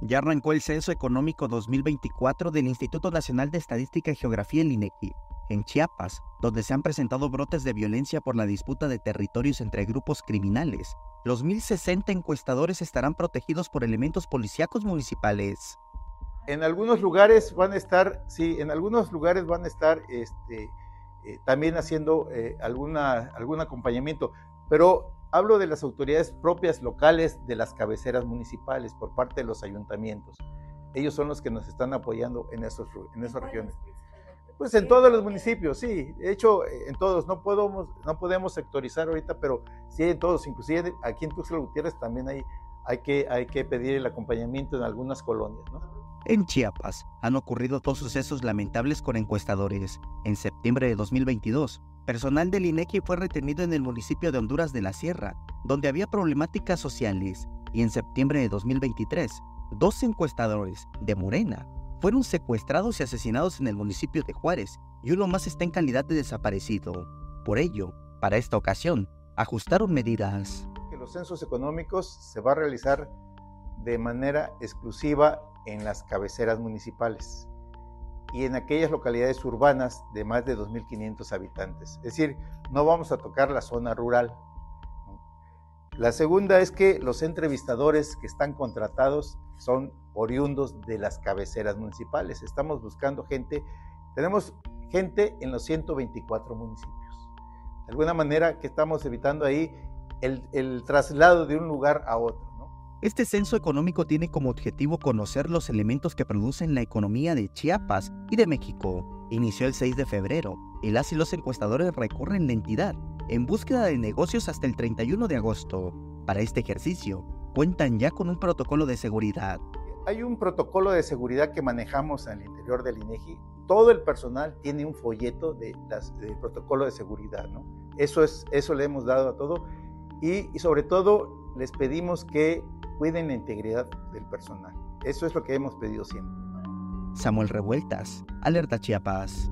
Ya arrancó el Censo Económico 2024 del Instituto Nacional de Estadística y Geografía, el INEGI, en Chiapas, donde se han presentado brotes de violencia por la disputa de territorios entre grupos criminales. Los 1.060 encuestadores estarán protegidos por elementos policíacos municipales. En algunos lugares van a estar, sí, en algunos lugares van a estar este, eh, también haciendo eh, alguna, algún acompañamiento, pero Hablo de las autoridades propias locales de las cabeceras municipales por parte de los ayuntamientos. Ellos son los que nos están apoyando en, esos, en esas regiones. Pues en todos los municipios, sí. De hecho, en todos. No podemos, no podemos sectorizar ahorita, pero sí en todos. Inclusive aquí en Tuxtla Gutiérrez también hay, hay, que, hay que pedir el acompañamiento en algunas colonias, ¿no? En Chiapas han ocurrido dos sucesos lamentables con encuestadores. En septiembre de 2022, personal del INEGI fue retenido en el municipio de Honduras de la Sierra, donde había problemáticas sociales, y en septiembre de 2023, dos encuestadores de Morena fueron secuestrados y asesinados en el municipio de Juárez, y uno más está en calidad de desaparecido. Por ello, para esta ocasión, ajustaron medidas. Los censos económicos se va a realizar de manera exclusiva en las cabeceras municipales y en aquellas localidades urbanas de más de 2.500 habitantes. Es decir, no vamos a tocar la zona rural. La segunda es que los entrevistadores que están contratados son oriundos de las cabeceras municipales. Estamos buscando gente, tenemos gente en los 124 municipios. De alguna manera que estamos evitando ahí el, el traslado de un lugar a otro. Este censo económico tiene como objetivo conocer los elementos que producen la economía de Chiapas y de México. Inició el 6 de febrero y las y los encuestadores recorren la entidad en búsqueda de negocios hasta el 31 de agosto. Para este ejercicio, cuentan ya con un protocolo de seguridad. Hay un protocolo de seguridad que manejamos al interior del INEGI. Todo el personal tiene un folleto de del protocolo de seguridad, ¿no? Eso es eso le hemos dado a todo y, y sobre todo les pedimos que cuiden la integridad del personal. Eso es lo que hemos pedido siempre. Samuel Revueltas, Alerta Chiapas.